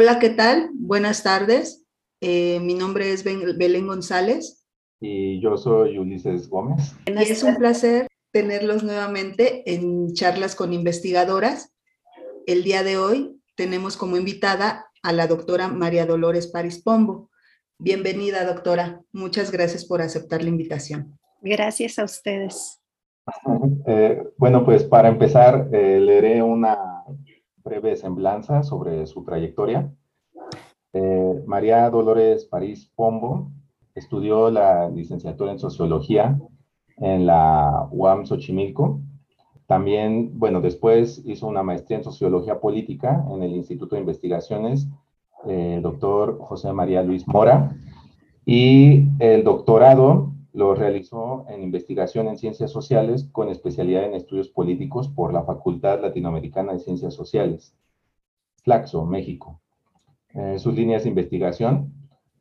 Hola, ¿qué tal? Buenas tardes. Eh, mi nombre es Belén González. Y yo soy Ulises Gómez. Y es un placer tenerlos nuevamente en charlas con investigadoras. El día de hoy tenemos como invitada a la doctora María Dolores Paris Pombo. Bienvenida, doctora. Muchas gracias por aceptar la invitación. Gracias a ustedes. Eh, bueno, pues para empezar, eh, leeré una breve semblanza sobre su trayectoria. Eh, María Dolores París Pombo estudió la licenciatura en Sociología en la UAM Xochimilco. También, bueno, después hizo una maestría en Sociología Política en el Instituto de Investigaciones, eh, doctor José María Luis Mora, y el doctorado lo realizó en investigación en ciencias sociales con especialidad en estudios políticos por la Facultad Latinoamericana de Ciencias Sociales, Flaxo, México. Eh, sus líneas de investigación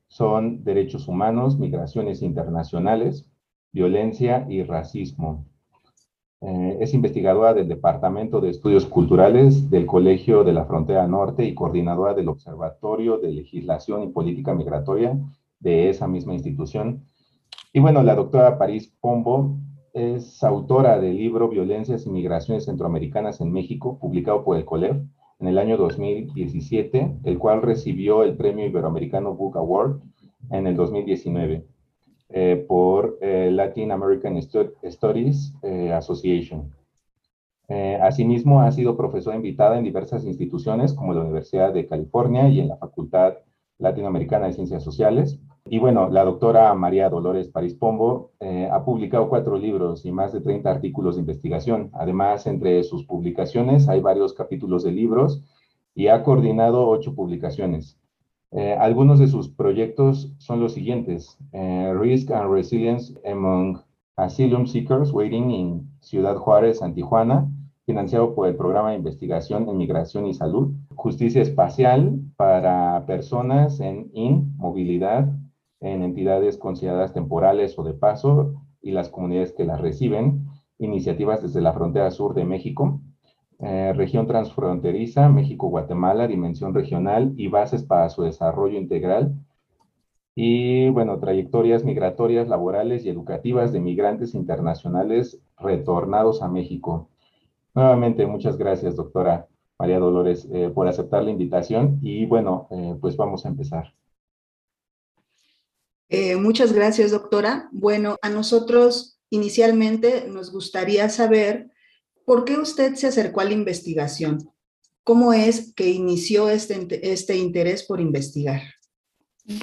son derechos humanos, migraciones internacionales, violencia y racismo. Eh, es investigadora del Departamento de Estudios Culturales del Colegio de la Frontera Norte y coordinadora del Observatorio de Legislación y Política Migratoria de esa misma institución y bueno, la doctora París Pombo es autora del libro Violencias y Migraciones Centroamericanas en México, publicado por el COLEF en el año 2017, el cual recibió el Premio Iberoamericano Book Award en el 2019 eh, por eh, Latin American Studies eh, Association. asimismo, ha sido profesora invitada en diversas instituciones como la Universidad de California y en la Facultad Latinoamericana de Ciencias Sociales, y bueno, la doctora María Dolores París Pombo eh, ha publicado cuatro libros y más de 30 artículos de investigación. Además, entre sus publicaciones hay varios capítulos de libros y ha coordinado ocho publicaciones. Eh, algunos de sus proyectos son los siguientes. Eh, Risk and Resilience Among Asylum Seekers Waiting in Ciudad Juárez, San Tijuana, financiado por el Programa de Investigación en Migración y Salud. Justicia Espacial para personas en inmovilidad en entidades consideradas temporales o de paso y las comunidades que las reciben, iniciativas desde la frontera sur de México, eh, región transfronteriza, México-Guatemala, dimensión regional y bases para su desarrollo integral. Y bueno, trayectorias migratorias, laborales y educativas de migrantes internacionales retornados a México. Nuevamente, muchas gracias, doctora María Dolores, eh, por aceptar la invitación y bueno, eh, pues vamos a empezar. Eh, muchas gracias, doctora. Bueno, a nosotros inicialmente nos gustaría saber por qué usted se acercó a la investigación. ¿Cómo es que inició este, este interés por investigar?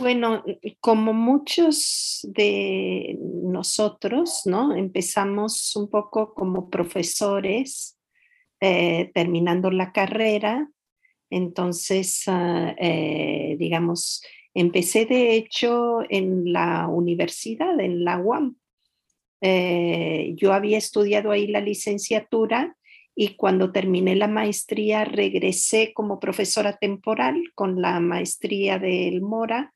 Bueno, como muchos de nosotros, ¿no? Empezamos un poco como profesores, eh, terminando la carrera. Entonces, ah, eh, digamos, Empecé, de hecho, en la universidad, en la UAM. Eh, yo había estudiado ahí la licenciatura y cuando terminé la maestría regresé como profesora temporal con la maestría del Mora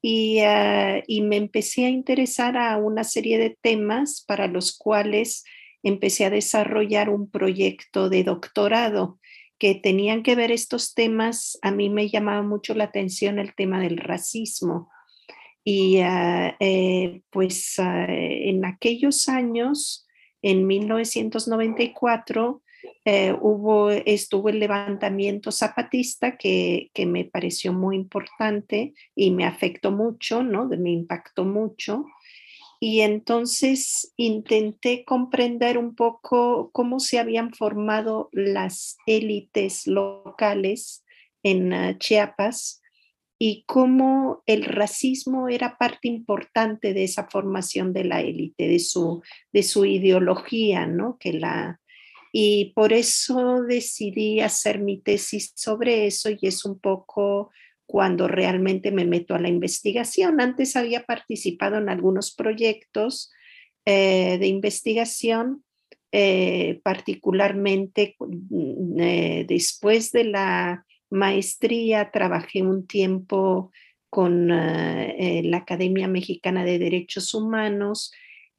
y, ah, y me empecé a interesar a una serie de temas para los cuales empecé a desarrollar un proyecto de doctorado que tenían que ver estos temas, a mí me llamaba mucho la atención el tema del racismo. Y ah, eh, pues ah, en aquellos años, en 1994, eh, hubo, estuvo el levantamiento zapatista que, que, me pareció muy importante y me afectó mucho, ¿no? Me impactó mucho. Y entonces intenté comprender un poco cómo se habían formado las élites locales en ah, Chiapas y cómo el racismo era parte importante de esa formación de la élite, de su, de su ideología, ¿no? Que la, y por eso decidí hacer mi tesis sobre eso y es un poco cuando realmente me meto a la investigación. Antes había participado en algunos proyectos eh, de investigación, eh, particularmente mm, eh, después de la maestría, trabajé un tiempo con la Academia Mexicana de Derechos Humanos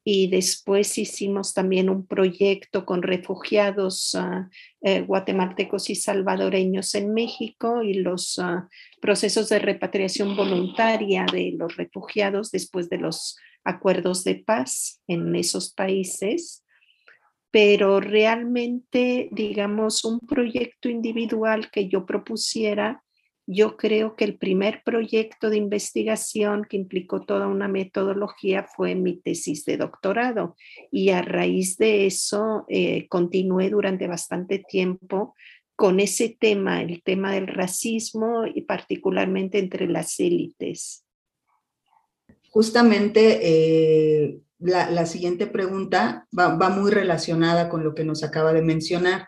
y después hicimos también un proyecto con refugiados ah, eh, guatemaltecos y salvadoreños en México y los ah, procesos de repatriación voluntaria de los refugiados después de los acuerdos de paz en esos países. Pero realmente, digamos, un proyecto individual que yo propusiera yo creo que el primer proyecto de investigación que implicó toda una metodología fue mi tesis de doctorado y a raíz de eso eh, continué durante bastante tiempo con ese tema, el tema del racismo y particularmente entre las élites. Justamente eh, la, siguiente pregunta va muy relacionada con lo que nos acaba de mencionar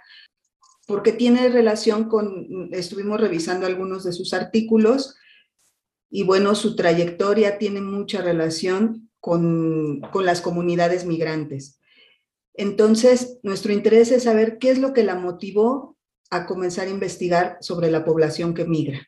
porque tiene relación con, estuvimos revisando algunos de sus artículos y bueno, su trayectoria tiene mucha relación con, las comunidades migrantes. Entonces, nuestro interés es saber qué es lo que la motivó a comenzar a investigar sobre la población que migra.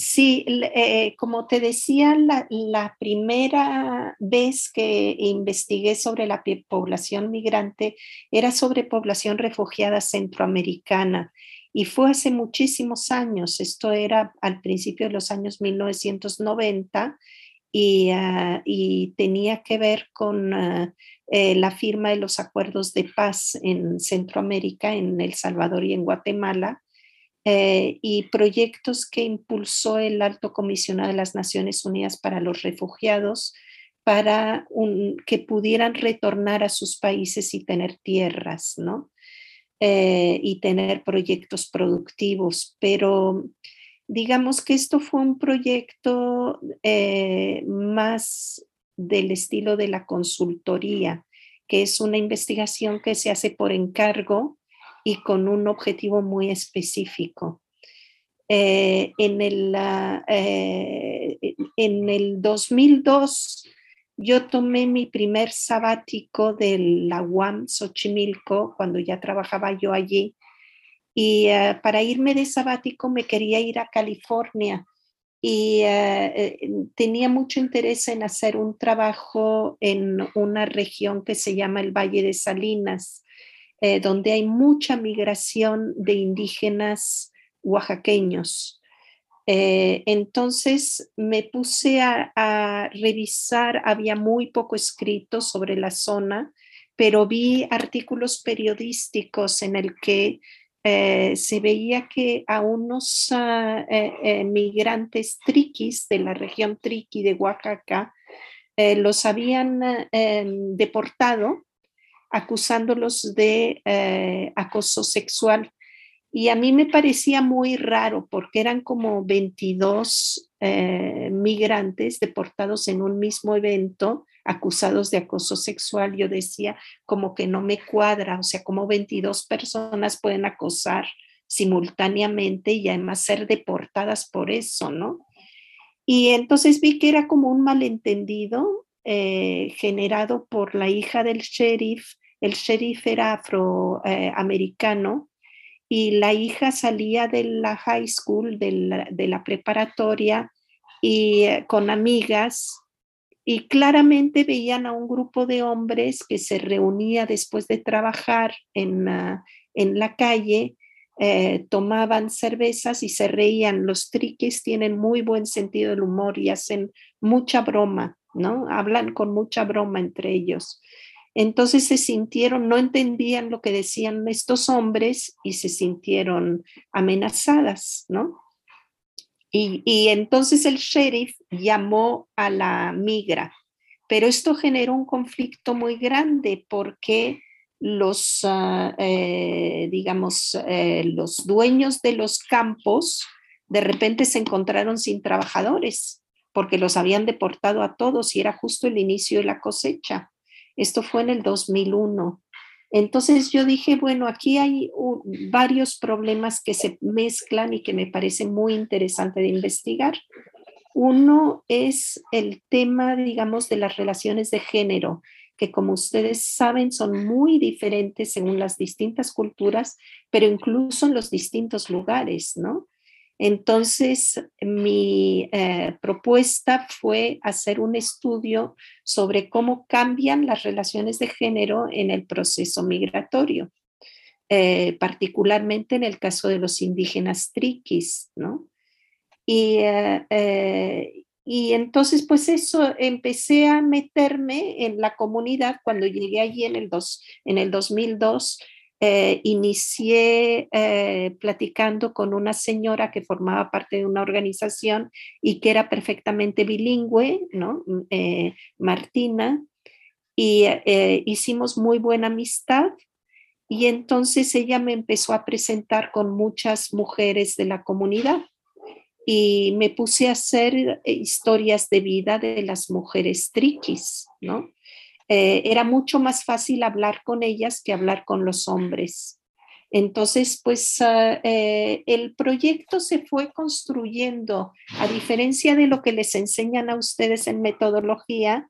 Sí, eh, como te decía, la, primera vez que investigué sobre la población migrante era sobre población refugiada centroamericana y fue hace muchísimos años. Esto era al principio de los años 1990 ah, y, tenía que ver con ah, eh, la firma de los acuerdos de paz en Centroamérica, en El Salvador y en Guatemala eh, y proyectos que impulsó el alto comisionado de las Naciones Unidas para los Refugiados para que pudieran retornar a sus países y tener tierras, ¿no? Eh, y tener proyectos productivos, pero digamos que esto fue un proyecto eh, más del estilo de la consultoría, que es una investigación que se hace por encargo y con un objetivo muy específico. Eh, en, el, eh, en el 2002 yo tomé mi primer sabático de la UAM Xochimilco cuando ya trabajaba yo allí y eh, para irme de sabático me quería ir a California y tenía mucho interés en hacer un trabajo en una región que se llama el Valle de Salinas eh, donde hay mucha migración de indígenas oaxaqueños. Eh, entonces me puse a, revisar, había muy poco escrito sobre la zona, pero vi artículos periodísticos en el que eh, se veía que a unos ah, migrantes triquis de la región triqui de Oaxaca los habían deportado acusándolos de eh, acoso sexual. Y a mí me parecía muy raro porque eran como 22 eh, migrantes deportados en un mismo evento acusados de acoso sexual. Yo decía como que no me cuadra, o sea, como 22 personas pueden acosar simultáneamente y además ser deportadas por eso, ¿no? Y entonces vi que era como un malentendido eh, generado por la hija del sheriff el sheriff era afroamericano y la hija salía de la high school, de la, preparatoria, y eh, con amigas, y claramente veían a un grupo de hombres que se reunía después de trabajar en, en la calle, eh, tomaban cervezas y se reían. Los triques tienen muy buen sentido del humor y hacen mucha broma, ¿no? Hablan con mucha broma entre ellos. Entonces se sintieron, no entendían lo que decían estos hombres y se sintieron amenazadas, ¿no? Y, entonces el sheriff llamó a la migra, pero esto generó un conflicto muy grande porque los, eh, digamos, eh, los dueños de los campos de repente se encontraron sin trabajadores porque los habían deportado a todos y era justo el inicio de la cosecha. Esto fue en el 2001. Entonces yo dije, bueno, aquí hay varios problemas que se mezclan y que me parece muy interesante de investigar. Uno es el tema, digamos, de las relaciones de género, que como ustedes saben son muy diferentes según las distintas culturas, pero incluso en los distintos lugares, ¿no? Entonces, mi eh, propuesta fue hacer un estudio sobre cómo cambian las relaciones de género en el proceso migratorio, eh, particularmente en el caso de los indígenas triquis, ¿no? Y, eh, y entonces, pues eso, empecé a meterme en la comunidad cuando llegué allí en el, dos, en el 2002 eh, inicié eh, platicando con una señora que formaba parte de una organización y que era perfectamente bilingüe. Mm, eh, Martina, y hicimos muy buena amistad. Y entonces ella me empezó a presentar con muchas mujeres de la comunidad y me puse a hacer historias de vida de las mujeres triquis, ¿no? Eh, era mucho más fácil hablar con ellas que hablar con los hombres. Entonces, pues ah, eh, el proyecto se fue construyendo, a diferencia de lo que les enseñan a ustedes en metodología,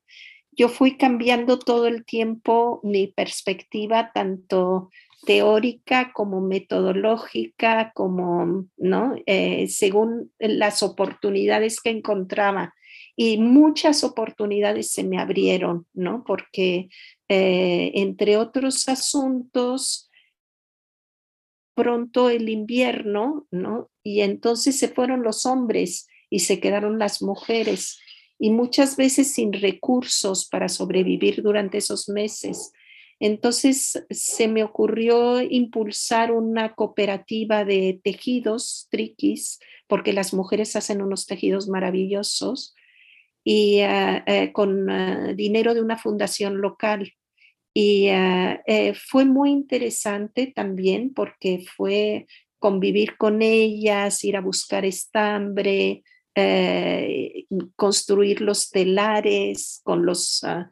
yo fui cambiando todo el tiempo mi perspectiva, tanto teórica como metodológica, como, ¿no? Eh, según las oportunidades que encontraba y muchas oportunidades se me abrieron, ¿no? Porque eh, entre otros asuntos, pronto el invierno, ¿no? Y entonces se fueron los hombres y se quedaron las mujeres y muchas veces sin recursos para sobrevivir durante esos meses. Entonces se me ocurrió impulsar una cooperativa de tejidos triquis, porque las mujeres hacen unos tejidos maravillosos y eh, eh, con eh, dinero de una fundación local. Y fue muy interesante también porque fue convivir con ellas, ir a buscar estambre, construir los telares con los ah,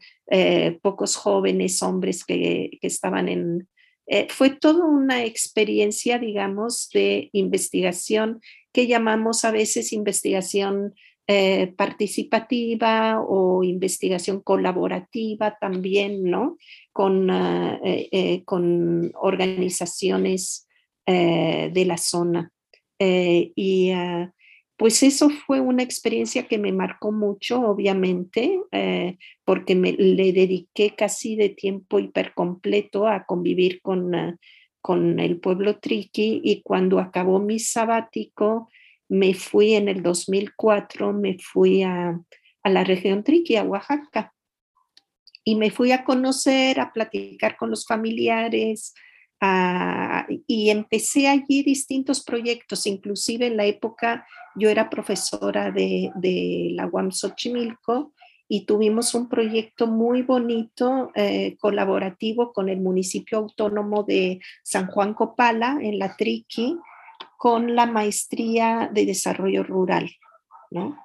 pocos jóvenes hombres que, que estaban en... fue toda una experiencia, digamos, de investigación que llamamos a veces investigación eh, participativa o investigación colaborativa también, ¿no? Con, ah, eh, eh, con organizaciones de la zona. y ah, pues eso fue una experiencia que me marcó mucho, obviamente, porque me, le dediqué casi de tiempo hipercompleto a convivir con, ah, con el pueblo triqui y cuando acabó mi sabático, me fui en el 2004, me fui a, la región Triqui, a Oaxaca, y me fui a conocer, a platicar con los familiares, y empecé allí distintos proyectos, inclusive en la época yo era profesora de, la UAM Xochimilco y tuvimos un proyecto muy bonito, eh, colaborativo con el municipio autónomo de San Juan Copala, en la Triqui, con la maestría de desarrollo rural, ¿no?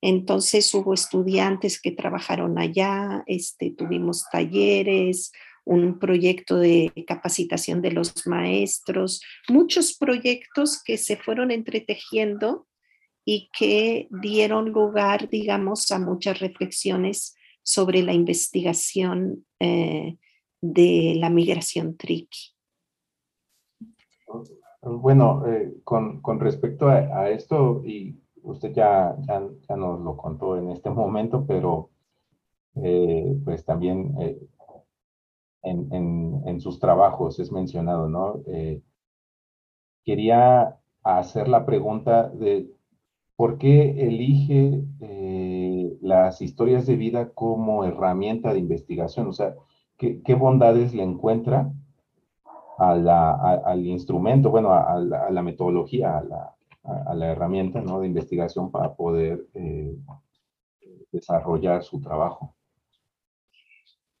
Entonces hubo estudiantes que trabajaron allá, este, tuvimos talleres, un proyecto de capacitación de los maestros, muchos proyectos que se fueron entretejiendo y que dieron lugar, digamos, a muchas reflexiones sobre la investigación eh, de la migración triqui. Bueno, eh, con, respecto a, esto, y usted ya, ya, nos lo contó en este momento, pero eh, pues también eh, en, sus trabajos es mencionado, ¿no? quería hacer la pregunta de por qué elige las historias de vida como herramienta de investigación, o sea, ¿qué, qué bondades le encuentra al instrumento, bueno, a, la, metodología, a la, herramienta ¿no? de investigación para poder eh, desarrollar su trabajo.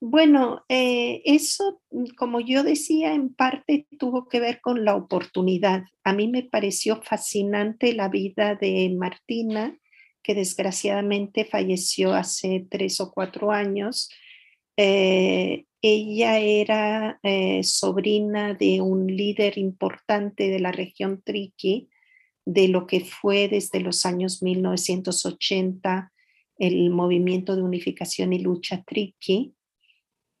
Bueno, eh, eso, como yo decía, en parte tuvo que ver con la oportunidad. A mí me pareció fascinante la vida de Martina, que desgraciadamente falleció hace tres o cuatro años. Eh, ella era eh, sobrina de un líder importante de la región Triqui, de lo que fue desde los años 1980 el movimiento de unificación y lucha Triqui.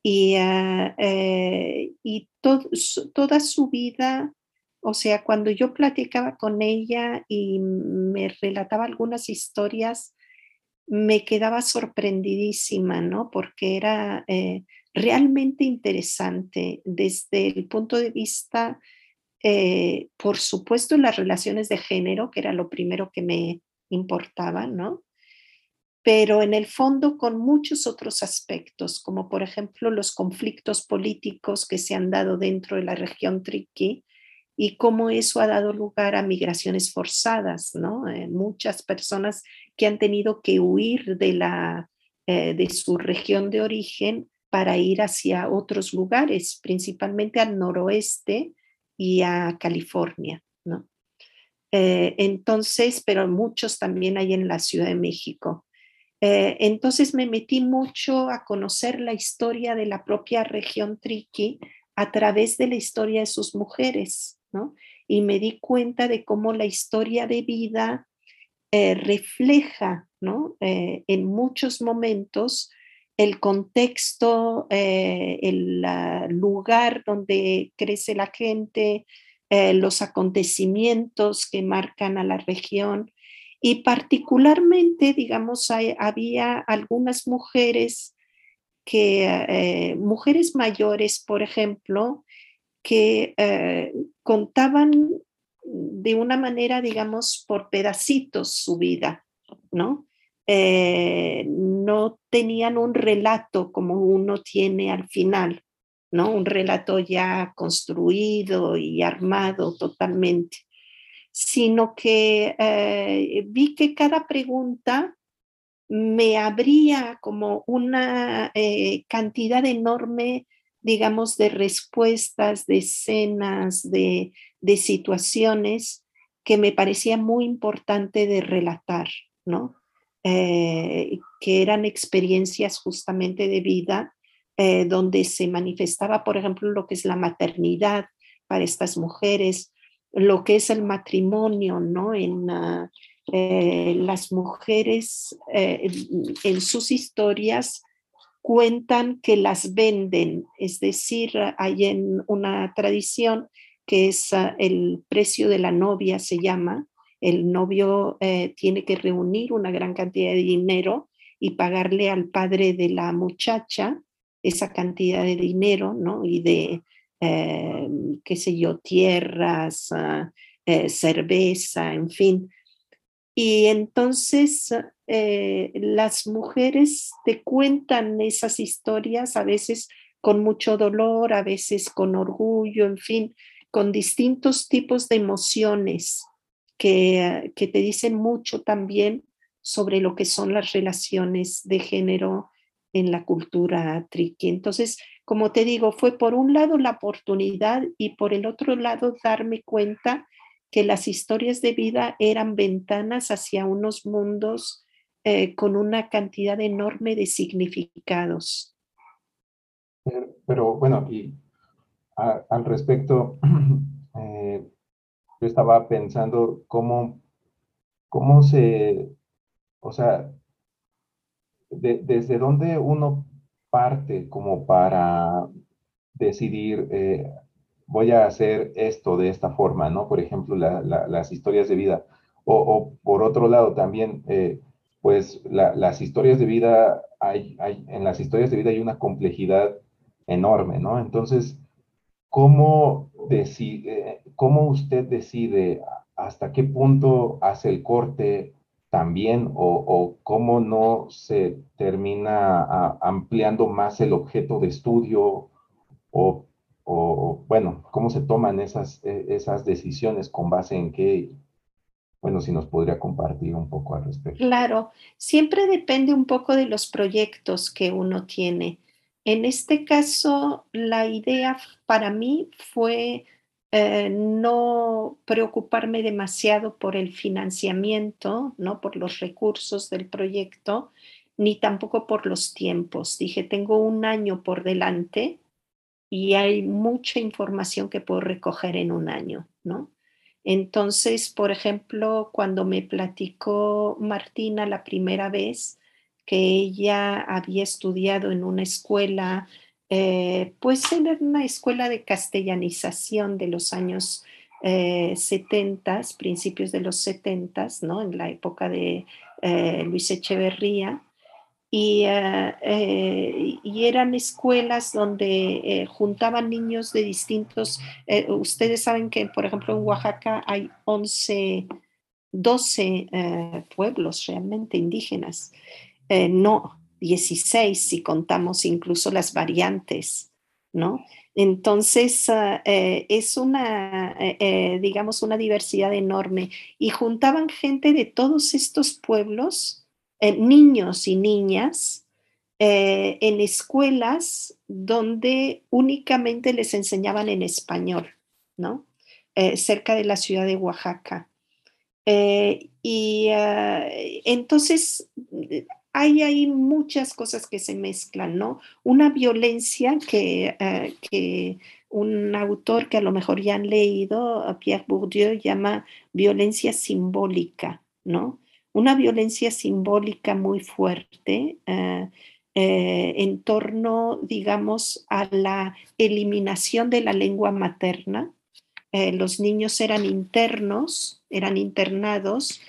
Y, ah, eh, y toda su vida O sea, cuando yo platicaba con ella y me relataba algunas historias, me quedaba sorprendidísima, ¿no? Porque era eh, realmente interesante desde el punto de vista, eh, por supuesto, las relaciones de género, que era lo primero que me importaba, ¿no? Pero en el fondo con muchos otros aspectos, como por ejemplo los conflictos políticos que se han dado dentro de la región Triqui y cómo eso ha dado lugar a migraciones forzadas, ¿no? Eh, muchas personas que han tenido que huir de, la, eh, de su región de origen para ir hacia otros lugares, principalmente al noroeste y a California, ¿no? Eh, entonces, pero muchos también hay en la Ciudad de México. Eh, entonces me metí mucho a conocer la historia de la propia región Triqui a través de la historia de sus mujeres, ¿no? Y me di cuenta de cómo la historia de vida eh, refleja, ¿no? en muchos momentos el contexto, eh, el lugar donde crece la gente, eh, los acontecimientos que marcan a la región. Y particularmente, digamos, había algunas mujeres que, eh, mujeres mayores, por ejemplo, que contaban de una manera, digamos, por pedacitos su vida, ¿no? Eh, no tenían un relato como uno tiene al final, ¿no? Un relato ya construido y armado totalmente, sino que eh, vi que cada pregunta me abría como una eh, cantidad enorme, digamos, de respuestas, de escenas, de, de situaciones que me parecía muy importante de relatar, ¿no? Eh, que eran experiencias justamente de vida, eh, donde se manifestaba, por ejemplo, lo que es la maternidad para estas mujeres, lo que es el matrimonio, ¿no? En eh, las mujeres, en sus historias, cuentan que las venden, es decir, hay en una tradición que es ah, el precio de la novia, se llama, el novio eh, tiene que reunir una gran cantidad de dinero y pagarle al padre de la muchacha esa cantidad de dinero, ¿no? Y de, eh, qué sé yo, tierras, ah, eh, cerveza, en fin. Y entonces las mujeres te cuentan esas historias, a veces con mucho dolor, a veces con orgullo, en fin, con distintos tipos de emociones que, te dicen mucho también sobre lo que son las relaciones de género en la cultura triqui. Entonces, como te digo, fue por un lado la oportunidad y por el otro lado darme cuenta que las historias de vida eran ventanas hacia unos mundos eh, con una cantidad enorme de significados. Pero, bueno, y al respecto, eh, yo estaba pensando cómo, cómo se, o sea, desde dónde uno parte como para decidir, eh, voy a hacer esto de esta forma, ¿no? Por ejemplo, las historias de vida. O, por otro lado también, eh, pues las historias de vida, hay, hay, en las historias de vida hay una complejidad enorme, ¿no? Entonces, ¿cómo, decide, cómo usted decide hasta qué punto hace el corte también o, cómo no se termina ampliando más el objeto de estudio o, bueno, cómo se toman esas, e, esas decisiones con base en qué? Bueno, si nos podría compartir un poco al respecto. Claro, siempre depende un poco de los proyectos que uno tiene. En este caso, la idea para mí fue eh, no preocuparme demasiado por el financiamiento, no por los recursos del proyecto, ni tampoco por los tiempos. Dije, tengo un año por delante y hay mucha información que puedo recoger en un año, ¿no? Entonces, por ejemplo, cuando me platicó Martina la primera vez, que ella había estudiado en una escuela, eh, pues en una escuela de castellanización de los años 70, principios de los 70, ¿no? En la época de Luis Echeverría. Y, y, eran escuelas donde juntaban niños de distintos, ustedes saben que, por ejemplo, en Oaxaca hay 11 12 eh, pueblos realmente indígenas, eh, no 16 si contamos incluso las variantes, ¿no? Entonces ah, eh, es una, digamos, una diversidad enorme y juntaban gente de todos estos pueblos, niños y niñas, en escuelas donde únicamente les enseñaban en español, ¿no? cerca de la ciudad de Oaxaca. Eh, y ah, entonces hay ahí muchas cosas que se mezclan, ¿no? Una violencia que, ah, que un autor que a lo mejor ya han leído, Pierre Bourdieu, llama violencia simbólica, ¿no? Una violencia simbólica muy fuerte eh, en torno, digamos, a la eliminación de la lengua materna, eh, los niños eran internos, eran internados,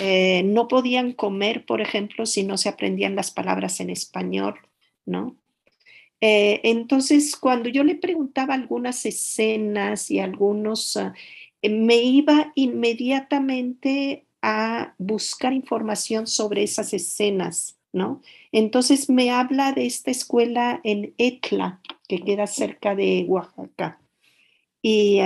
eh, no podían comer, por ejemplo, si no se aprendían las palabras en español, ¿no? Eh, entonces, cuando yo le preguntaba algunas escenas y algunos, ah, me iba inmediatamente a buscar información sobre esas escenas, ¿no? Entonces me habla de esta escuela en Etla, que queda cerca de Oaxaca. Y,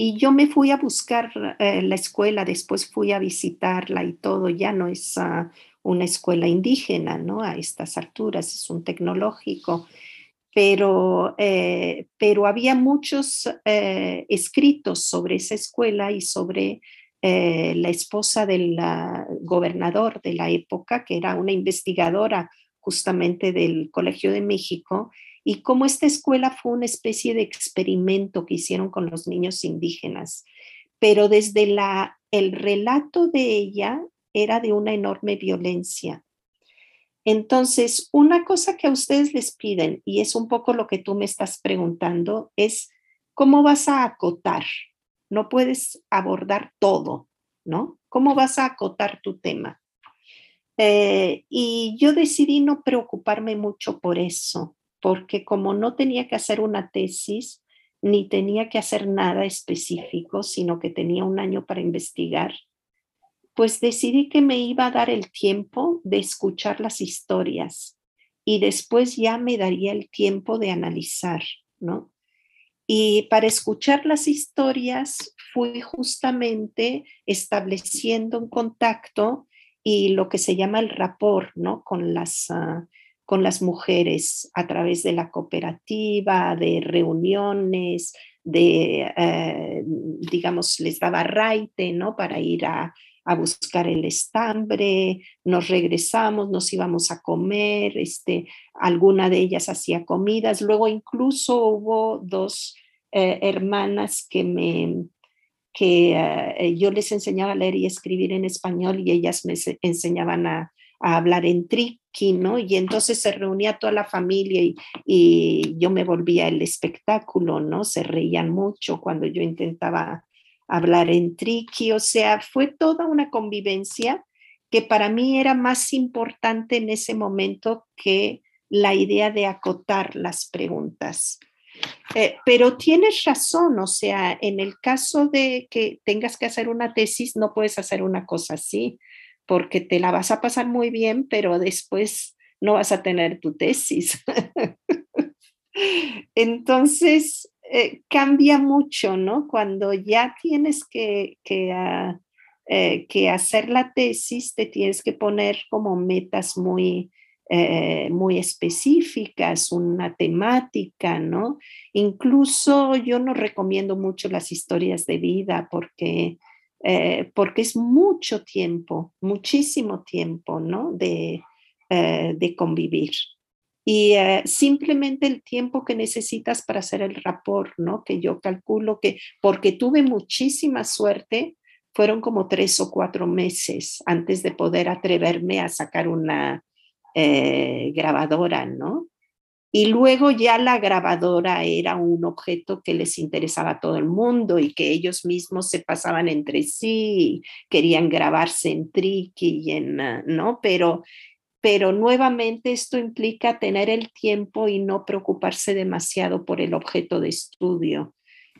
y yo me fui a buscar eh, la escuela, después fui a visitarla y todo, ya no es ah, una escuela indígena, ¿no? A estas alturas, es un tecnológico. Pero, eh, pero había muchos eh, escritos sobre esa escuela y sobre la esposa del gobernador de la época, que era una investigadora justamente del Colegio de México, y cómo esta escuela fue una especie de experimento que hicieron con los niños indígenas. Pero desde la, el relato de ella era de una enorme violencia. Entonces, una cosa que a ustedes les piden, y es un poco lo que tú me estás preguntando, es cómo vas a acotar. No puedes abordar todo, ¿no? ¿Cómo vas a acotar tu tema? Eh, y yo decidí no preocuparme mucho por eso porque como no tenía que hacer una tesis, ni tenía que hacer nada específico, sino que tenía un año para investigar, pues decidí que me iba a dar el tiempo de escuchar las historias y después ya me daría el tiempo de analizar, ¿no? Y para escuchar las historias fui justamente estableciendo un contacto y lo que se llama el rapport, ¿no? Con las, ah, con las mujeres a través de la cooperativa, de reuniones, de, eh, digamos, les daba raite, ¿no? Para ir a, buscar el estambre, nos regresamos, nos íbamos a comer, este, alguna de ellas hacía comidas, luego incluso hubo dos eh, hermanas que me, que eh, yo les enseñaba a leer y escribir en español y ellas me enseñaban a, a hablar en Y entonces se reunía toda la familia y, yo me volvía el espectáculo, ¿no? Se reían mucho cuando yo intentaba hablar en triqui, o sea, fue toda una convivencia que para mí era más importante en ese momento que la idea de acotar las preguntas. Eh, pero tienes razón, o sea, en el caso de que tengas que hacer una tesis, no puedes hacer una cosa así porque te la vas a pasar muy bien, pero después no vas a tener tu tesis. Entonces, eh, cambia mucho, ¿no? Cuando ya tienes que, ah, eh, que, hacer la tesis, te tienes que poner como metas muy, eh, muy específicas, una temática, ¿no? Incluso yo no recomiendo mucho las historias de vida porque eh, porque es mucho tiempo, muchísimo tiempo, ¿no? De, eh, de convivir. Y eh, simplemente el tiempo que necesitas para hacer el rapport, ¿no? Que yo calculo que, porque tuve muchísima suerte, fueron como tres o cuatro meses antes de poder atreverme a sacar una grabadora, ¿no? Y luego ya la grabadora era un objeto que les interesaba a todo el mundo y que ellos mismos se pasaban entre sí, querían grabarse en Tricky y en, ah, ¿no? Pero, pero nuevamente esto implica tener el tiempo y no preocuparse demasiado por el objeto de estudio.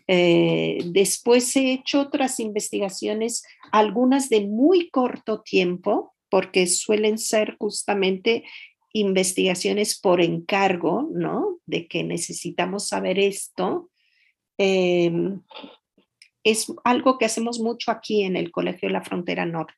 Eh, después he hecho otras investigaciones, algunas de muy corto tiempo, porque suelen ser justamente investigaciones por encargo, ¿no? De que necesitamos saber esto. Em, es algo que hacemos mucho aquí en el Colegio de la Frontera Norte.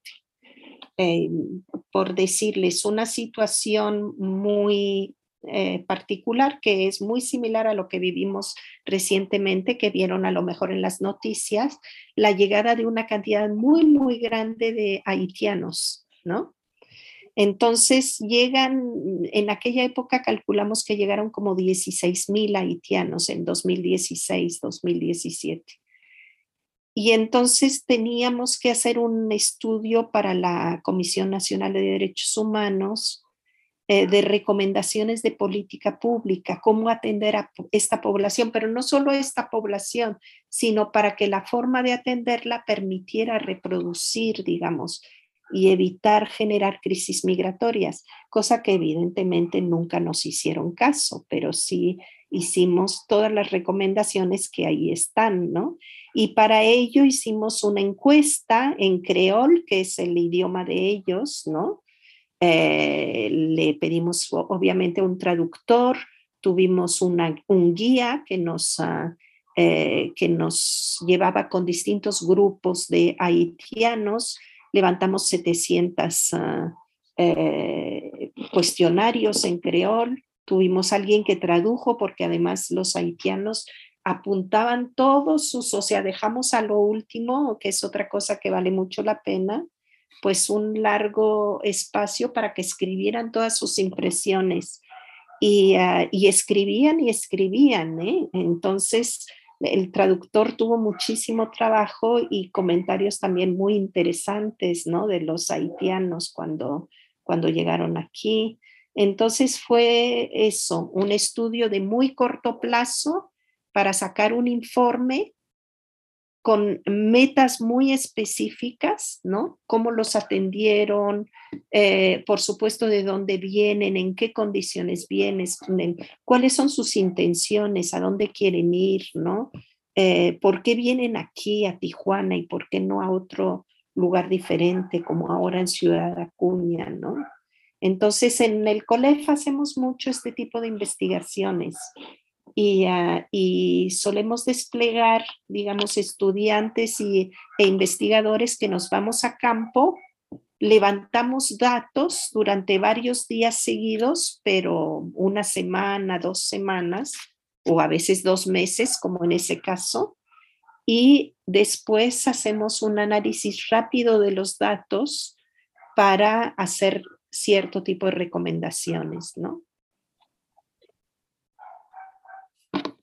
Em, por decirles, una situación muy eh, particular que es muy similar a lo que vivimos recientemente, que vieron a lo mejor en las noticias, la llegada de una cantidad muy, muy grande de haitianos, ¿no? Entonces llegan, en aquella época calculamos que llegaron como 16 mil haitianos en 2016, 2017. Y entonces teníamos que hacer un estudio para la Comisión Nacional de Derechos Humanos eh, de recomendaciones de política pública, cómo atender a esta población, pero no solo esta población, sino para que la forma de atenderla permitiera reproducir, digamos, y evitar generar crisis migratorias, cosa que evidentemente nunca nos hicieron caso, pero sí hicimos todas las recomendaciones que ahí están, ¿no? Y para ello hicimos una encuesta en creol, que es el idioma de ellos, ¿no? Eh, le pedimos obviamente un traductor, tuvimos una, un guía que nos, ah, eh, que nos llevaba con distintos grupos de haitianos levantamos 700 ah, eh, cuestionarios en creol, tuvimos alguien que tradujo porque además los haitianos apuntaban todos sus, o sea, dejamos a lo último, que es otra cosa que vale mucho la pena, pues un largo espacio para que escribieran todas sus impresiones. Y, ah, y escribían y escribían, ¿eh? Entonces, el traductor tuvo muchísimo trabajo y comentarios también muy interesantes, ¿no? De los haitianos cuando, cuando llegaron aquí. Entonces fue eso, un estudio de muy corto plazo para sacar un informe con metas muy específicas, ¿no? Cómo los atendieron, eh, por supuesto, de dónde vienen, en qué condiciones vienen, cuáles son sus intenciones, a dónde quieren ir, ¿no? Eh, ¿Por qué vienen aquí a Tijuana y por qué no a otro lugar diferente como ahora en Ciudad Acuña, ¿no? Entonces, en el COLEF hacemos mucho este tipo de investigaciones Ah, y, solemos desplegar, digamos, estudiantes y, e investigadores que nos vamos a campo, levantamos datos durante varios días seguidos, pero una semana, dos semanas o a veces dos meses, como en ese caso, y después hacemos un análisis rápido de los datos para hacer cierto tipo de recomendaciones, ¿no?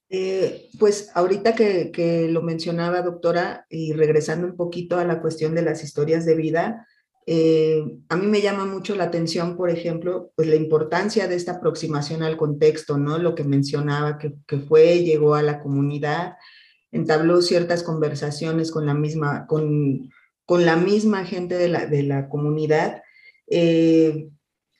Eh, pues ahorita que, lo mencionaba, doctora, y regresando un poquito a la cuestión de las historias de vida, eh, a mí me llama mucho la atención, por ejemplo, pues la importancia de esta aproximación al contexto, ¿no? Lo que mencionaba, que, fue, llegó a la comunidad, entabló ciertas conversaciones con la misma, con, con la misma gente de la, de la comunidad. Eh,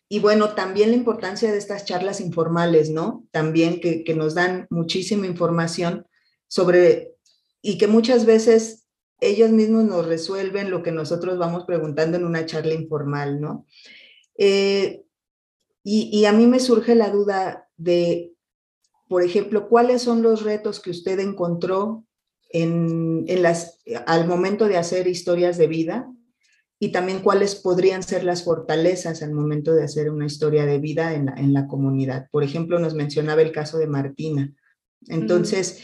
y bueno, también la importancia de estas charlas informales, ¿no? También que, nos dan muchísima información sobre, y que muchas veces ellos mismos nos resuelven lo que nosotros vamos preguntando en una charla informal, ¿no? Eh, y, a mí me surge la duda de, por ejemplo, ¿cuáles son los retos que usted encontró en, en las, al momento de hacer historias de vida y también cuáles podrían ser las fortalezas al momento de hacer una historia de vida en la, comunidad. Por ejemplo, nos mencionaba el caso de Martina. Entonces,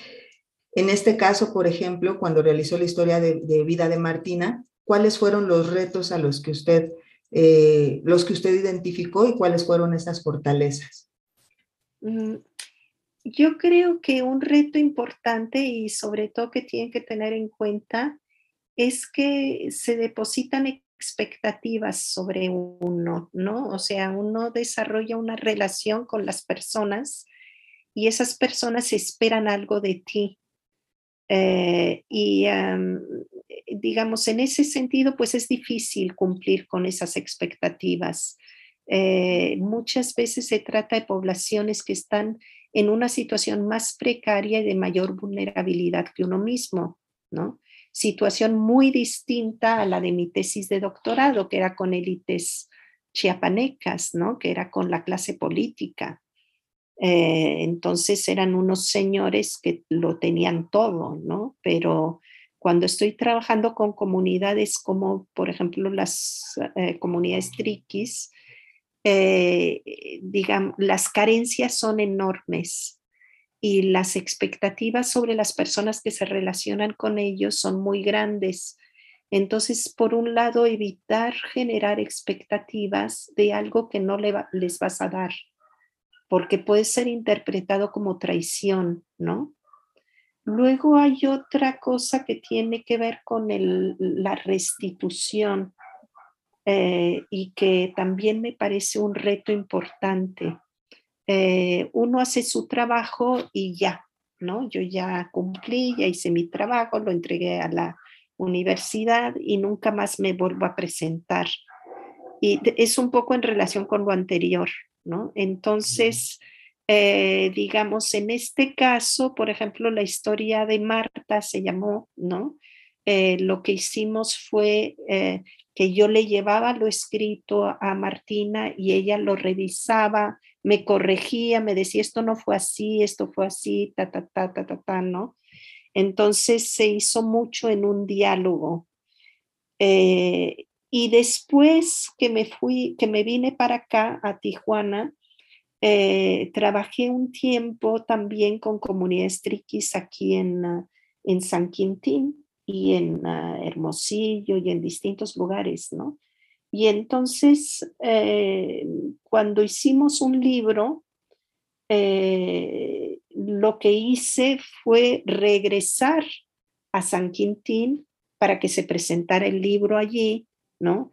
en este caso, por ejemplo, cuando realizó la historia de, vida de Martina, ¿cuáles fueron los retos a los que usted, eh, los que usted identificó y cuáles fueron estas fortalezas? Mm, yo creo que un reto importante y sobre todo que tienen que tener en cuenta es que se depositan expectativas sobre uno, ¿no? O sea, uno desarrolla una relación con las personas y esas personas esperan algo de ti. Eh, y digamos, en ese sentido, pues es difícil cumplir con esas expectativas. Eh, muchas veces se trata de poblaciones que están en una situación más precaria y de mayor vulnerabilidad que uno mismo, ¿no? Situación muy distinta a la de mi tesis de doctorado, que era con élites chiapanecas, ¿no? Que era con la clase política. Eh, entonces eran unos señores que lo tenían todo, ¿no? Pero cuando estoy trabajando con comunidades como, por ejemplo, las eh, comunidades triquis, eh, digamos, las carencias son enormes y las expectativas sobre las personas que se relacionan con ellos son muy grandes. Entonces, por un lado, evitar generar expectativas de algo que no les vas a dar, porque puede ser interpretado como traición, ¿no? Luego hay otra cosa que tiene que ver con la restitución eh, y que también me parece un reto importante. Eh, uno hace su trabajo y ya, ¿no? Yo ya cumplí, ya hice mi trabajo, lo entregué a la universidad y nunca más me vuelvo a presentar. Y es un poco en relación con lo anterior, ¿no? Entonces, eh, digamos, en este caso, por ejemplo, la historia de Marta se llamó, ¿no? lo que hicimos fue que yo le llevaba lo escrito a Martina y ella lo revisaba, me corregía, me decía, esto no fue así, esto fue así, ta, ta, ta, ta, ta, ta, ¿no? Entonces se hizo mucho en un diálogo. Eh, y después que me fui, que me vine para acá, a Tijuana, eh, trabajé un tiempo también con comunidades triquis aquí en, en San Quintín y en ah, Hermosillo y en distintos lugares, ¿no? Y entonces, eh, cuando hicimos un libro, eh, lo que hice fue regresar a San Quintín para que se presentara el libro allí, ¿no?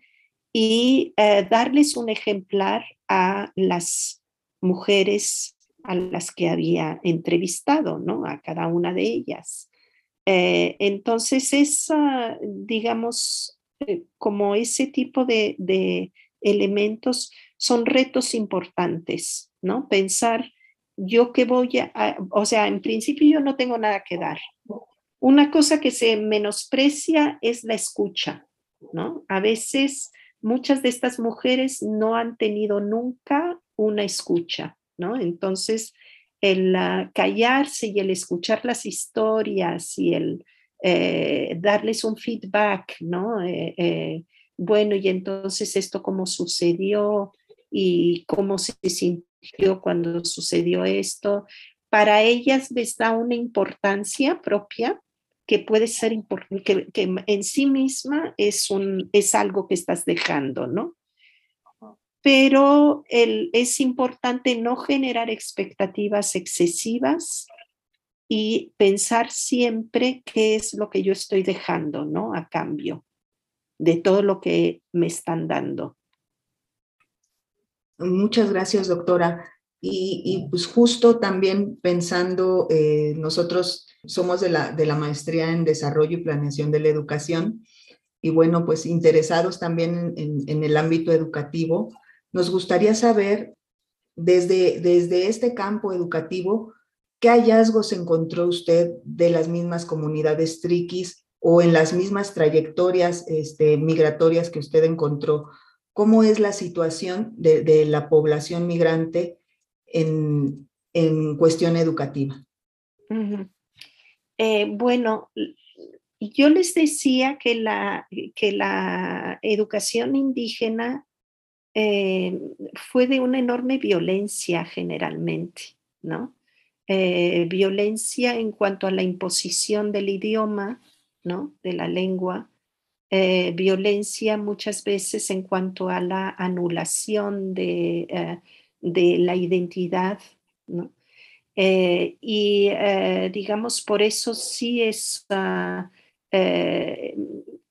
Y eh, darles un ejemplar a las mujeres a las que había entrevistado, ¿no? A cada una de ellas. Entonces, es, digamos, eh, como ese tipo de, elementos son retos importantes, ¿no? Pensar, yo que voy a, o sea, en principio yo no tengo nada que dar. Una cosa que se menosprecia es la escucha, ¿no? A veces muchas de estas mujeres no han tenido nunca una escucha, ¿no? Entonces, el callarse y el escuchar las historias y el eh, darles un feedback, ¿no? Eh, eh, bueno, y entonces esto cómo sucedió y cómo se sintió cuando sucedió esto, para ellas les da una importancia propia que puede ser importante, que, que, en sí misma es, un, es algo que estás dejando, ¿no? pero es importante no generar expectativas excesivas y pensar siempre qué es lo que yo estoy dejando, ¿no? A cambio de todo lo que me están dando. Muchas gracias, doctora. Y, pues justo también pensando, eh, nosotros somos de la, de la maestría en desarrollo y planeación de la educación y bueno, pues interesados también en el ámbito educativo, nos gustaría saber desde, desde este campo educativo, ¿qué hallazgos encontró usted de las mismas comunidades triquis o en las mismas trayectorias este, migratorias que usted encontró? ¿Cómo es la situación de, la población migrante en, cuestión educativa? Eh, bueno, yo les decía que la, educación indígena eh, fue de una enorme violencia generalmente, ¿no? Eh, violencia en cuanto a la imposición del idioma, ¿no? De la lengua, eh, violencia muchas veces en cuanto a la anulación de, de la identidad, ¿no? y digamos, por eso sí es uh,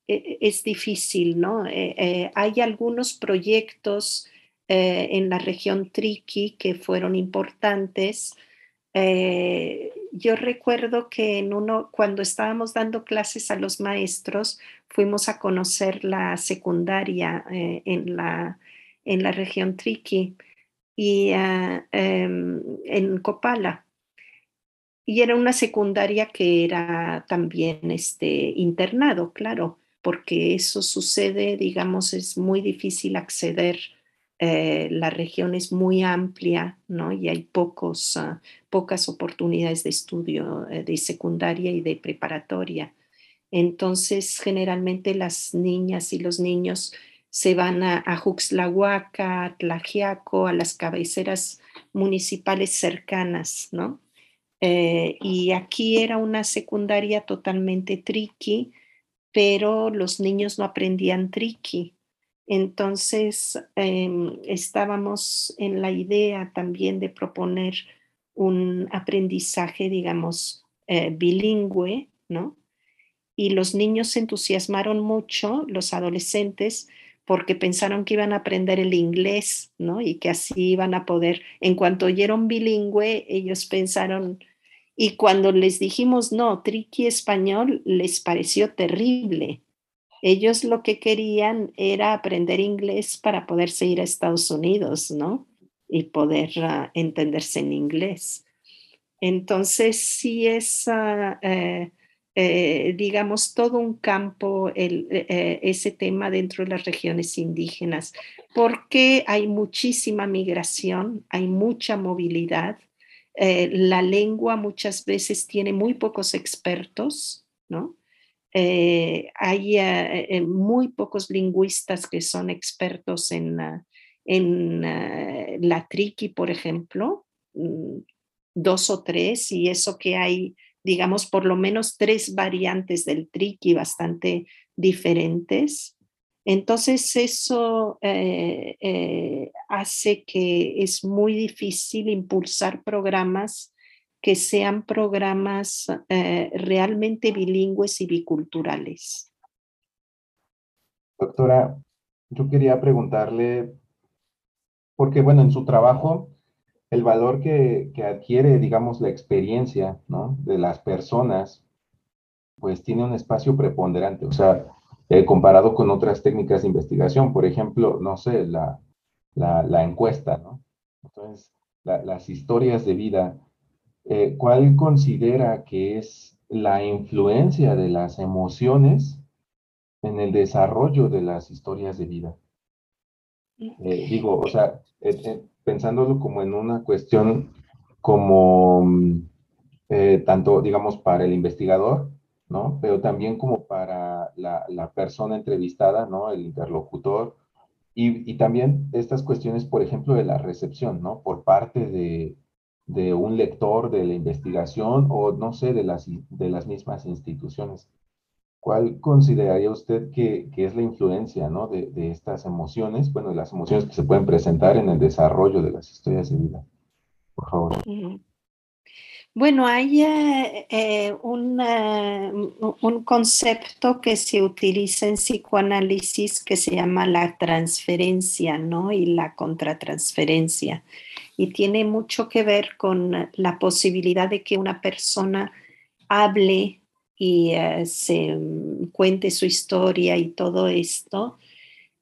e, es difícil, ¿no? Eh, eh, hay algunos proyectos eh, en la región Triqui que fueron importantes, eh, yo recuerdo que cuando estábamos dando clases a los maestros, fuimos a conocer la secundaria eh, en, la, en la región Triqui y ah, em, en Copala. Y era una secundaria que era también este, internado, claro, porque eso sucede, digamos, es muy difícil acceder eh, la región es muy amplia, ¿no? Y hay pocos, ah, pocas oportunidades de estudio eh, de secundaria y de preparatoria. Entonces, generalmente las niñas y los niños se van a, a Juxlahuaca, a Tlajiaco, a las cabeceras municipales cercanas, ¿no? Eh, y aquí era una secundaria totalmente triqui, pero los niños no aprendían triqui, entonces, em, estábamos en la idea también de proponer un aprendizaje, digamos, eh, bilingüe, ¿no? Y los niños se entusiasmaron mucho, los adolescentes, porque pensaron que iban a aprender el inglés, ¿no? Y que así iban a poder, en cuanto oyeron bilingüe, ellos pensaron, y cuando les dijimos, no, triqui español, les pareció terrible, ellos lo que querían era aprender inglés para poderse ir a Estados Unidos, ¿no? Y poder ah, entenderse en inglés. Entonces, sí es, ah, eh, eh, digamos, todo un campo eh, ese tema dentro de las regiones indígenas, porque hay muchísima migración, hay mucha movilidad. la lengua muchas veces tiene muy pocos expertos, ¿no? Eh, hay eh, eh, muy pocos lingüistas que son expertos en, en la triqui, por ejemplo, mm, dos o tres, y eso que hay, digamos, por lo menos tres variantes del triqui bastante diferentes. Entonces eso hace que es muy difícil impulsar programas que sean programas eh, realmente bilingües y biculturales. Doctora, yo quería preguntarle, porque bueno, en su trabajo, el valor que, adquiere, digamos, la experiencia de las personas, pues tiene un espacio preponderante, o sea, eh, comparado con otras técnicas de investigación, por ejemplo, no sé, la, encuesta, ¿no? Entonces, las historias de vida eh, ¿cuál considera que es la influencia de las emociones en el desarrollo de las historias de vida? Eh, digo, o sea, eh, pensándolo como en una cuestión como mm, tanto, digamos, para el investigador, ¿no? Pero también como para la, persona entrevistada, ¿no? El interlocutor. Y, y, también estas cuestiones, por ejemplo, de la recepción, ¿no? Por parte de, de un lector de la investigación o no sé, de las, de las mismas instituciones. ¿Cuál consideraría usted que, es la influencia ¿no? de, estas emociones, bueno, de las emociones que se pueden presentar en el desarrollo de las historias de vida? Por favor. Bueno, hay eh, eh, un, un, concepto que se utiliza en psicoanálisis que se llama la transferencia, ¿no? Y la contratransferencia y tiene mucho que ver con la posibilidad de que una persona hable y eh, se mm, cuente su historia y todo esto,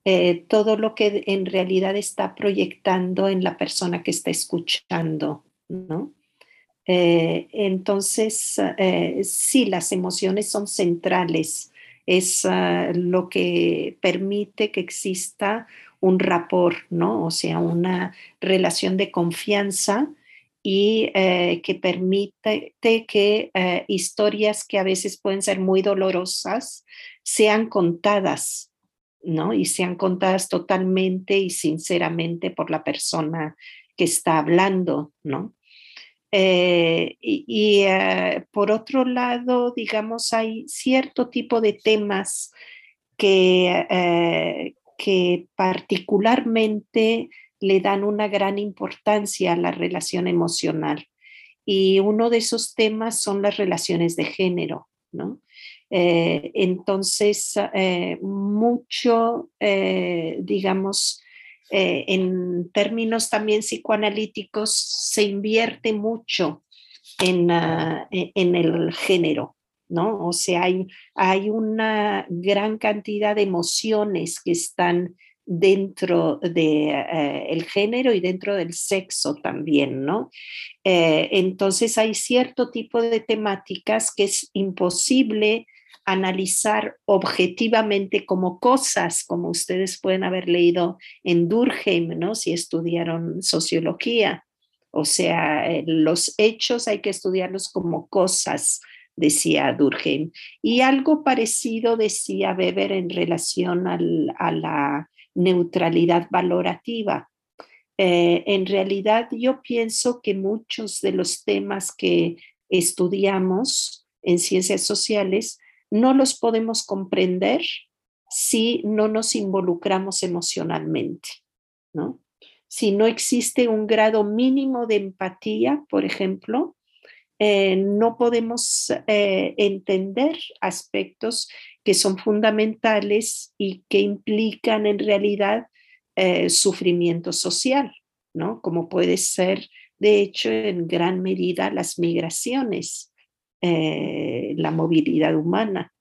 eh, todo lo que en realidad está proyectando en la persona que está escuchando, ¿no? Eh, entonces, sí, las emociones son centrales, es ah, lo que permite que exista un rapport, ¿no? O sea, una relación de confianza y eh, que permite que eh, historias que a veces pueden ser muy dolorosas sean contadas, ¿no? Y sean contadas totalmente y sinceramente por la persona que está hablando, ¿no? Eh, y, por otro lado, digamos, hay cierto tipo de temas que, que particularmente le dan una gran importancia a la relación emocional. Y uno de esos temas son las relaciones de género, ¿no? Eh, entonces, eh, mucho, eh, digamos, en términos también psicoanalíticos, se invierte mucho en, ah, e, en el género, ¿no? O sea, hay, hay una gran cantidad de emociones que están dentro del de, eh, el género y dentro del sexo también, ¿no? Eh, entonces hay cierto tipo de temáticas que es imposible analizar objetivamente como cosas, como ustedes pueden haber leído en Durkheim, ¿no? Si estudiaron sociología. O sea, eh, los hechos hay que estudiarlos como cosas, decía Durkheim. Y algo parecido decía Weber en relación al, a la neutralidad valorativa. Eh, en realidad yo pienso que muchos de los temas que estudiamos en ciencias sociales no los podemos comprender si no nos involucramos emocionalmente, ¿no? Si no existe un grado mínimo de empatía, por ejemplo, eh, no podemos eh, entender aspectos que son fundamentales y que implican en realidad eh, sufrimiento social, ¿no? Como puede ser, de hecho, en gran medida las migraciones, la movilidad humana.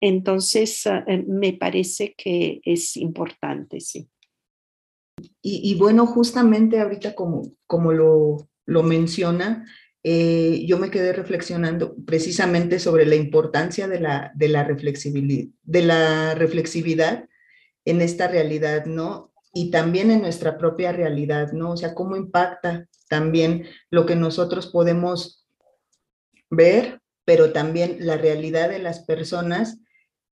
Entonces, me parece que es importante, sí. Y, bueno, justamente ahorita como, como lo, lo menciona, eh, yo me quedé reflexionando precisamente sobre la importancia de la, de la, reflexibilidad, de la reflexividad en esta realidad, ¿no? Y también en nuestra propia realidad, ¿no? O sea, cómo impacta también lo que nosotros podemos ver, pero también la realidad de las personas,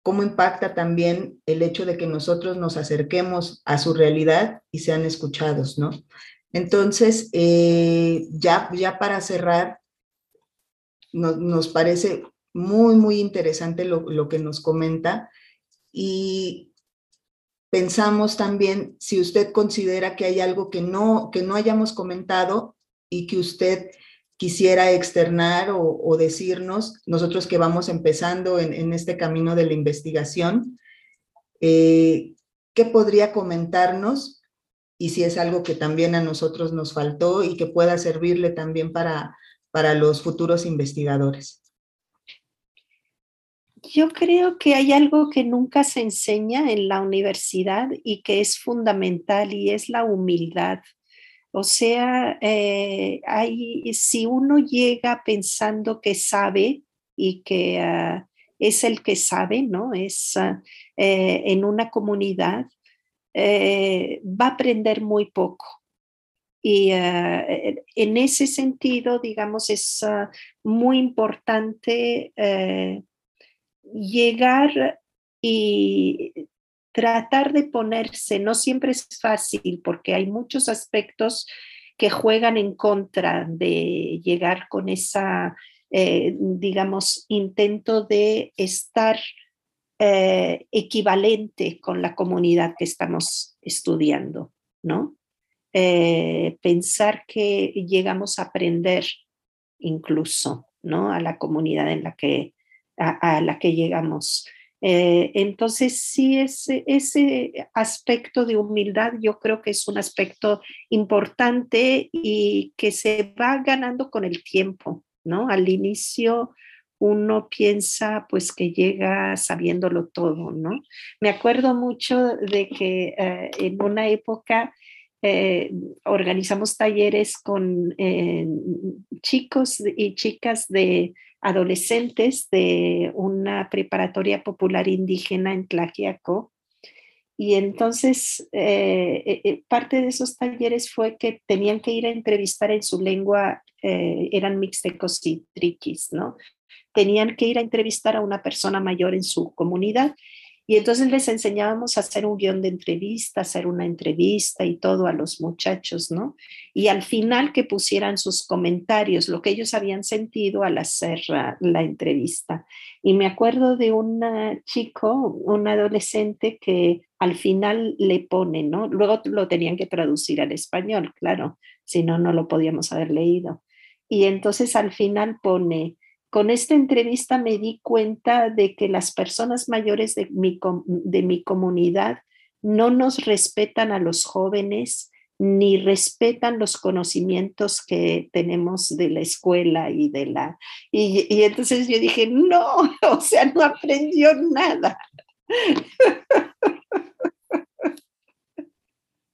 cómo impacta también el hecho de que nosotros nos acerquemos a su realidad y sean escuchados, ¿no? Entonces, eh, ya, ya para cerrar, nos parece muy, muy interesante lo, que nos comenta y pensamos también si usted considera que hay algo que no, que no hayamos comentado y que usted quisiera externar o, decirnos, nosotros que vamos empezando en, este camino de la investigación, eh, ¿qué podría comentarnos y si es algo que también a nosotros nos faltó y que pueda servirle también para, para los futuros investigadores. Yo creo que hay algo que nunca se enseña en la universidad y que es fundamental y es la humildad. O sea, eh, si uno llega pensando que sabe y que ah, es el que sabe, ¿no? Es ah, eh, en una comunidad, eh, va a aprender muy poco. Y eh, en ese sentido, digamos, es ah, muy importante eh, llegar y tratar de ponerse, no siempre es fácil porque hay muchos aspectos que juegan en contra de llegar con esa, digamos, intento de estar eh, equivalente con la comunidad que estamos estudiando, ¿no? Eh, pensar que llegamos a aprender incluso, ¿no? A la comunidad en la que, a, la que llegamos. Eh, entonces, sí, ese, ese aspecto de humildad yo creo que es un aspecto importante y que se va ganando con el tiempo, ¿no? Al inicio uno piensa pues que llega sabiéndolo todo, ¿no? Me acuerdo mucho de que eh, en una época eh, organizamos talleres con eh, chicos y chicas de adolescentes de una preparatoria popular indígena en Tlaxiaco. Y entonces parte de esos talleres fue que tenían que ir a entrevistar en su lengua, eran mixtecos y triquis, ¿no? Tenían que ir a entrevistar a una persona mayor en su comunidad. Y entonces les enseñábamos a hacer un guion de entrevista, hacer una entrevista y todo a los muchachos, ¿no? Y al final que pusieran sus comentarios, lo que ellos habían sentido al hacer la, entrevista. Y me acuerdo de un chico, un adolescente que al final le pone, ¿no? Luego lo tenían que traducir al español, claro, si no, no lo podíamos haber leído. Y entonces al final pone, con esta entrevista me di cuenta de que las personas mayores de mi, de mi comunidad no nos respetan a los jóvenes ni respetan los conocimientos que tenemos de la escuela y de la... Y, y entonces yo dije, no, o sea, no aprendió nada.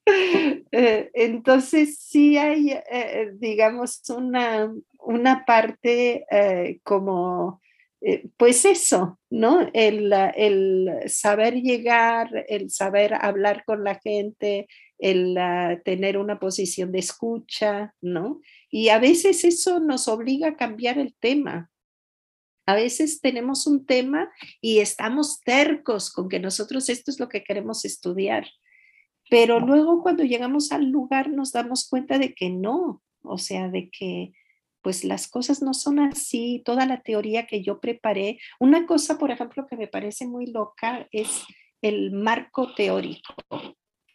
Eh, entonces sí hay, eh, digamos, una, una parte eh, como, pues eso, ¿no? El, el, saber llegar, el saber hablar con la gente, el tener una posición de escucha, ¿no? Y a veces eso nos obliga a cambiar el tema. A veces tenemos un tema y estamos tercos con que nosotros esto es lo que queremos estudiar. Pero luego cuando llegamos al lugar nos damos cuenta de que no, o sea, de que pues las cosas no son así, toda la teoría que yo preparé. Una cosa, por ejemplo, que me parece muy loca es el marco teórico,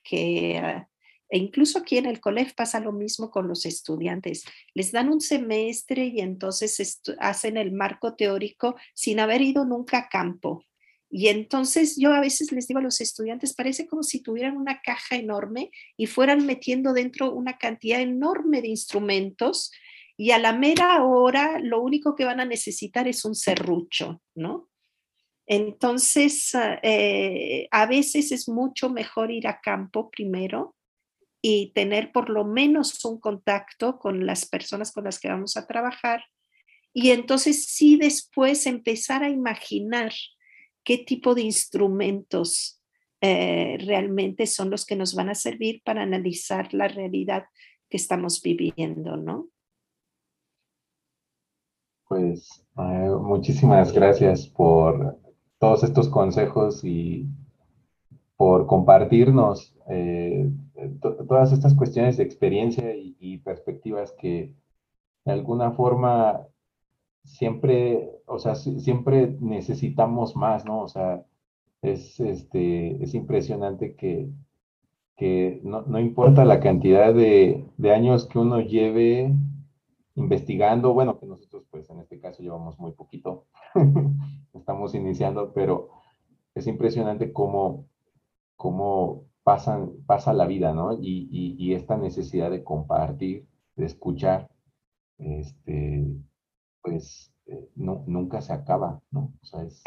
que ah, e incluso aquí en el colegio pasa lo mismo con los estudiantes. Les dan un semestre y entonces hacen el marco teórico sin haber ido nunca a campo. Y entonces yo a veces les digo a los estudiantes, parece como si tuvieran una caja enorme y fueran metiendo dentro una cantidad enorme de instrumentos y a la mera hora lo único que van a necesitar es un serrucho, ¿no? Entonces, eh, a veces es mucho mejor ir a campo primero y tener por lo menos un contacto con las personas con las que vamos a trabajar y entonces sí después empezar a imaginar qué tipo de instrumentos eh, realmente son los que nos van a servir para analizar la realidad que estamos viviendo, ¿no? Pues eh, muchísimas gracias por todos estos consejos y por compartirnos eh, todas estas cuestiones de experiencia y, perspectivas que de alguna forma siempre, o sea, siempre necesitamos más, ¿no? O sea, es, este, es impresionante que, que no, no, importa la cantidad de, de, años que uno lleve investigando, bueno, que nosotros pues en este caso llevamos muy poquito, estamos iniciando, pero es impresionante cómo, cómo pasan, pasa la vida, ¿no? Y, y, y esta necesidad de compartir, de escuchar, este, pues eh, no, nunca se acaba, ¿no? O sea, es,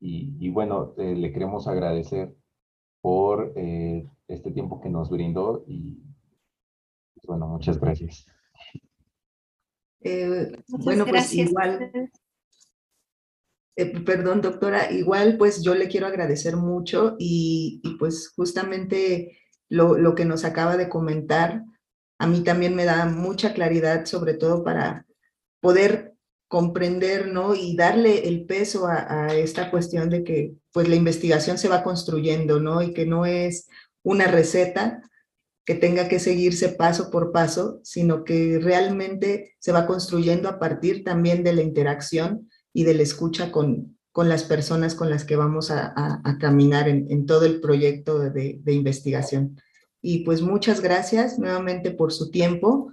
y, y, bueno, eh, le queremos agradecer por eh, este tiempo que nos brindó y pues, bueno, muchas gracias. bueno, pues igual, perdón, doctora, igual pues yo le quiero agradecer mucho y, y pues justamente lo, lo, que nos acaba de comentar, a mí también me da mucha claridad, sobre todo para poder comprender, ¿no? Y darle el peso a, esta cuestión de que, pues, la investigación se va construyendo, ¿no? Y que no es una receta que tenga que seguirse paso por paso, sino que realmente se va construyendo a partir también de la interacción y de la escucha con, con las personas con las que vamos a, caminar en, todo el proyecto de, de investigación. Y pues muchas gracias nuevamente por su tiempo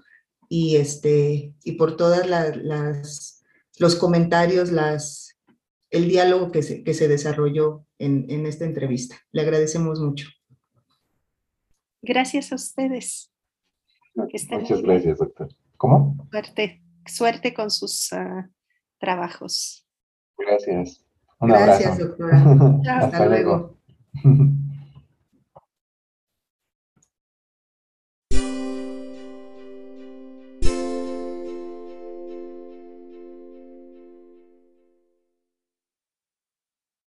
y, este, y por todas las, los comentarios, las, el diálogo que se, que se desarrolló en, en esta entrevista. Le agradecemos mucho. Gracias a ustedes. Muchas gracias, doctor. ¿Cómo? Suerte, suerte con sus uh, trabajos. Gracias. Un gracias, abrazo. doctora. Hasta, Hasta luego.